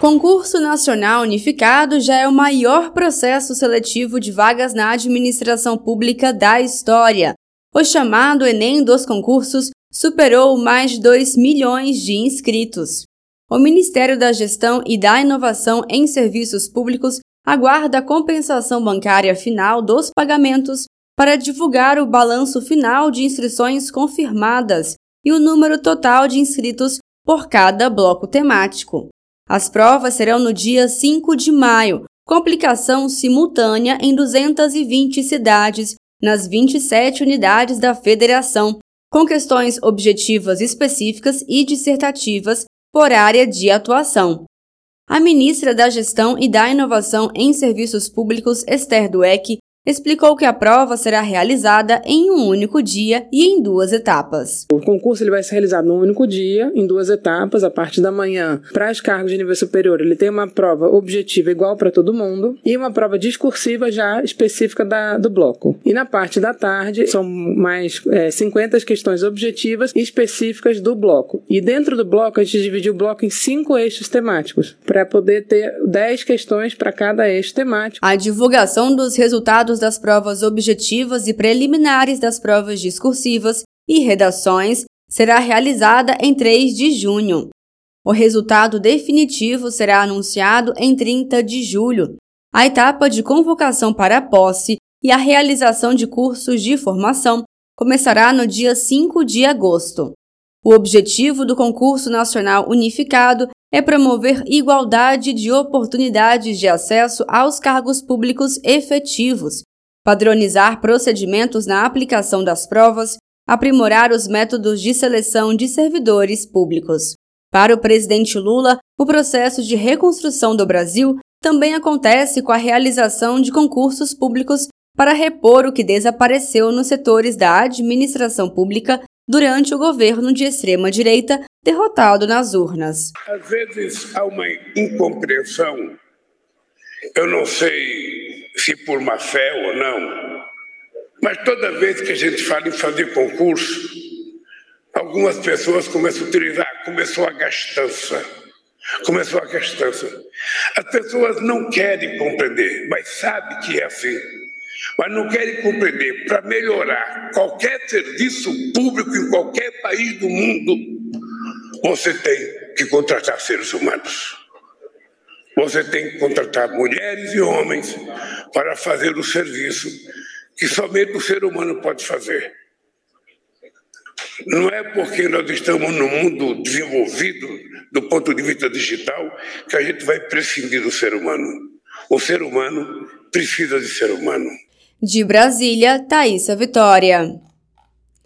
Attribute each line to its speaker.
Speaker 1: Concurso Nacional Unificado já é o maior processo seletivo de vagas na administração pública da história. O chamado Enem dos concursos superou mais de 2 milhões de inscritos. O Ministério da Gestão e da Inovação em Serviços Públicos aguarda a compensação bancária final dos pagamentos para divulgar o balanço final de inscrições confirmadas e o número total de inscritos por cada bloco temático. As provas serão no dia 5 de maio, com aplicação simultânea em 220 cidades, nas 27 unidades da federação, com questões objetivas específicas e dissertativas por área de atuação. A ministra da Gestão e da Inovação em Serviços Públicos, Esther Dueck, explicou que a prova será realizada em um único dia e em duas etapas.
Speaker 2: O concurso ele vai ser realizado num único dia, em duas etapas. A parte da manhã, para os cargos de nível superior, ele tem uma prova objetiva igual para todo mundo e uma prova discursiva já específica da, do bloco. E na parte da tarde, são mais é, 50 questões objetivas e específicas do bloco. E dentro do bloco, a gente dividiu o bloco em cinco eixos temáticos, para poder ter 10 questões para cada eixo temático.
Speaker 1: A divulgação dos resultados resultados das provas objetivas e preliminares das provas discursivas e redações será realizada em 3 de junho. O resultado definitivo será anunciado em 30 de julho. A etapa de convocação para a posse e a realização de cursos de formação começará no dia 5 de agosto. O objetivo do concurso nacional unificado é promover igualdade de oportunidades de acesso aos cargos públicos efetivos, padronizar procedimentos na aplicação das provas, aprimorar os métodos de seleção de servidores públicos. Para o presidente Lula, o processo de reconstrução do Brasil também acontece com a realização de concursos públicos para repor o que desapareceu nos setores da administração pública durante o governo de extrema-direita derrotado nas urnas.
Speaker 3: Às vezes há uma incompreensão. Eu não sei se por má fé ou não, mas toda vez que a gente fala em fazer concurso, algumas pessoas começam a utilizar, começou a gastança. Começou a gastança. As pessoas não querem compreender, mas sabem que é assim mas não querem compreender. Para melhorar qualquer serviço público em qualquer país do mundo, você tem que contratar seres humanos. Você tem que contratar mulheres e homens para fazer o serviço que somente o ser humano pode fazer. Não é porque nós estamos no mundo desenvolvido do ponto de vista digital que a gente vai prescindir do ser humano. O ser humano precisa de ser humano.
Speaker 1: De Brasília, Thaisa Vitória.